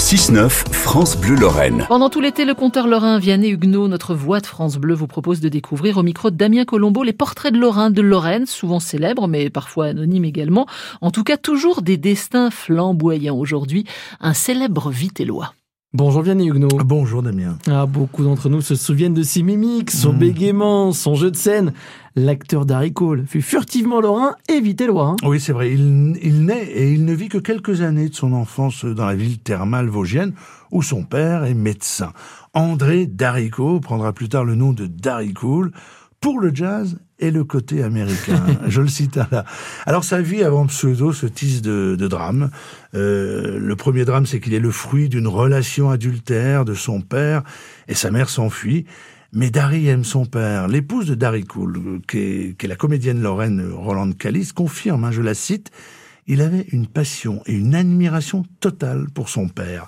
6-9, France Bleu Lorraine. Pendant tout l'été, le conteur lorrain Vianney Huguenot, notre voix de France Bleu, vous propose de découvrir au micro de Damien Colombo les portraits de Lorrain de Lorraine, souvent célèbres, mais parfois anonymes également. En tout cas, toujours des destins flamboyants. Aujourd'hui, un célèbre vitellois. Bonjour Vianney Huguenot. Bonjour Damien. Ah, beaucoup d'entre nous se souviennent de ses mimiques, son mmh. bégaiement, son jeu de scène. L'acteur Darry Cole fut furtivement lorrain et vitellois. Hein. Oui, c'est vrai. Il, il naît et il ne vit que quelques années de son enfance dans la ville thermale vosgienne où son père est médecin. André Darico prendra plus tard le nom de Darry Cole pour le jazz et le côté américain. Je le cite là. Alors sa vie avant pseudo se tisse de, de drames. Euh, le premier drame, c'est qu'il est le fruit d'une relation adultère de son père et sa mère s'enfuit. Mais Dari aime son père. L'épouse de Dari Cool, qui est, la comédienne lorraine Roland Callis, confirme, hein, je la cite, il avait une passion et une admiration totale pour son père.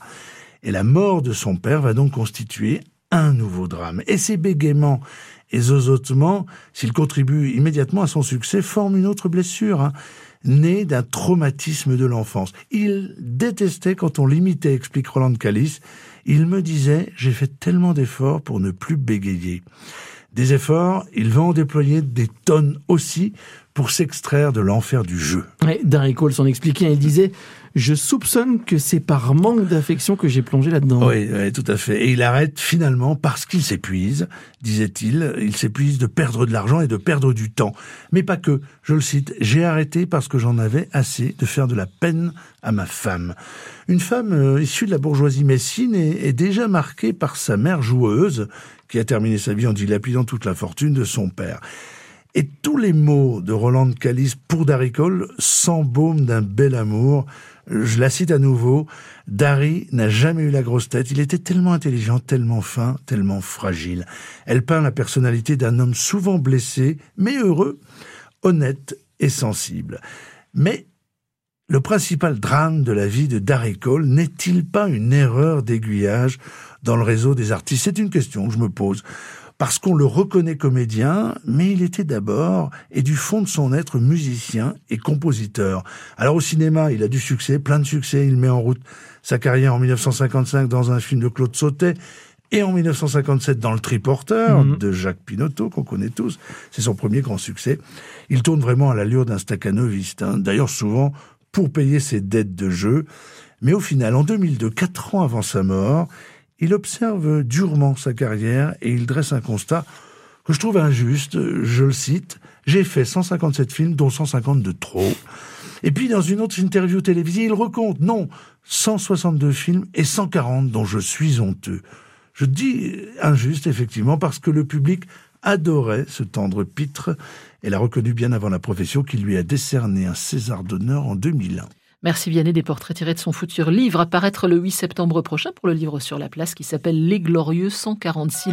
Et la mort de son père va donc constituer un nouveau drame. Et ses bégaiements et zozotements, s'ils contribuent immédiatement à son succès, forment une autre blessure, hein, née d'un traumatisme de l'enfance. Il détestait quand on l'imitait, explique Roland Callis. Il me disait, j'ai fait tellement d'efforts pour ne plus bégayer. Des efforts, il va en déployer des tonnes aussi pour s'extraire de l'enfer du jeu. Ouais, Darry Cole s'en expliquait, il disait je soupçonne que c'est par manque d'affection que j'ai plongé là-dedans. Oui, tout à fait. Et il arrête finalement parce qu'il s'épuise, disait-il. Il s'épuise de perdre de l'argent et de perdre du temps. Mais pas que. Je le cite. J'ai arrêté parce que j'en avais assez de faire de la peine à ma femme. Une femme euh, issue de la bourgeoisie messine est, est déjà marquée par sa mère joueuse, qui a terminé sa vie en dilapidant toute la fortune de son père. Et tous les mots de Roland Callis pour Daricole s'embaument d'un bel amour. Je la cite à nouveau. Dari n'a jamais eu la grosse tête. Il était tellement intelligent, tellement fin, tellement fragile. Elle peint la personnalité d'un homme souvent blessé, mais heureux, honnête et sensible. Mais le principal drame de la vie de Darry Cole n'est-il pas une erreur d'aiguillage dans le réseau des artistes? C'est une question que je me pose parce qu'on le reconnaît comédien, mais il était d'abord et du fond de son être musicien et compositeur. Alors au cinéma, il a du succès, plein de succès, il met en route sa carrière en 1955 dans un film de Claude Sautet et en 1957 dans Le Triporteur mhm. de Jacques Pinotto, qu'on connaît tous. C'est son premier grand succès. Il tourne vraiment à l'allure d'un staccanoviste, hein. d'ailleurs souvent pour payer ses dettes de jeu. Mais au final, en 2002, quatre ans avant sa mort, il observe durement sa carrière et il dresse un constat que je trouve injuste. Je le cite. J'ai fait 157 films, dont 150 de trop. Et puis, dans une autre interview télévisée, il recompte, non, 162 films et 140 dont je suis honteux. Je dis injuste, effectivement, parce que le public adorait ce tendre pitre et l'a reconnu bien avant la profession qui lui a décerné un César d'honneur en 2001. Merci Vianney des portraits tirés de son futur livre à paraître le 8 septembre prochain pour le livre sur la place qui s'appelle Les Glorieux 146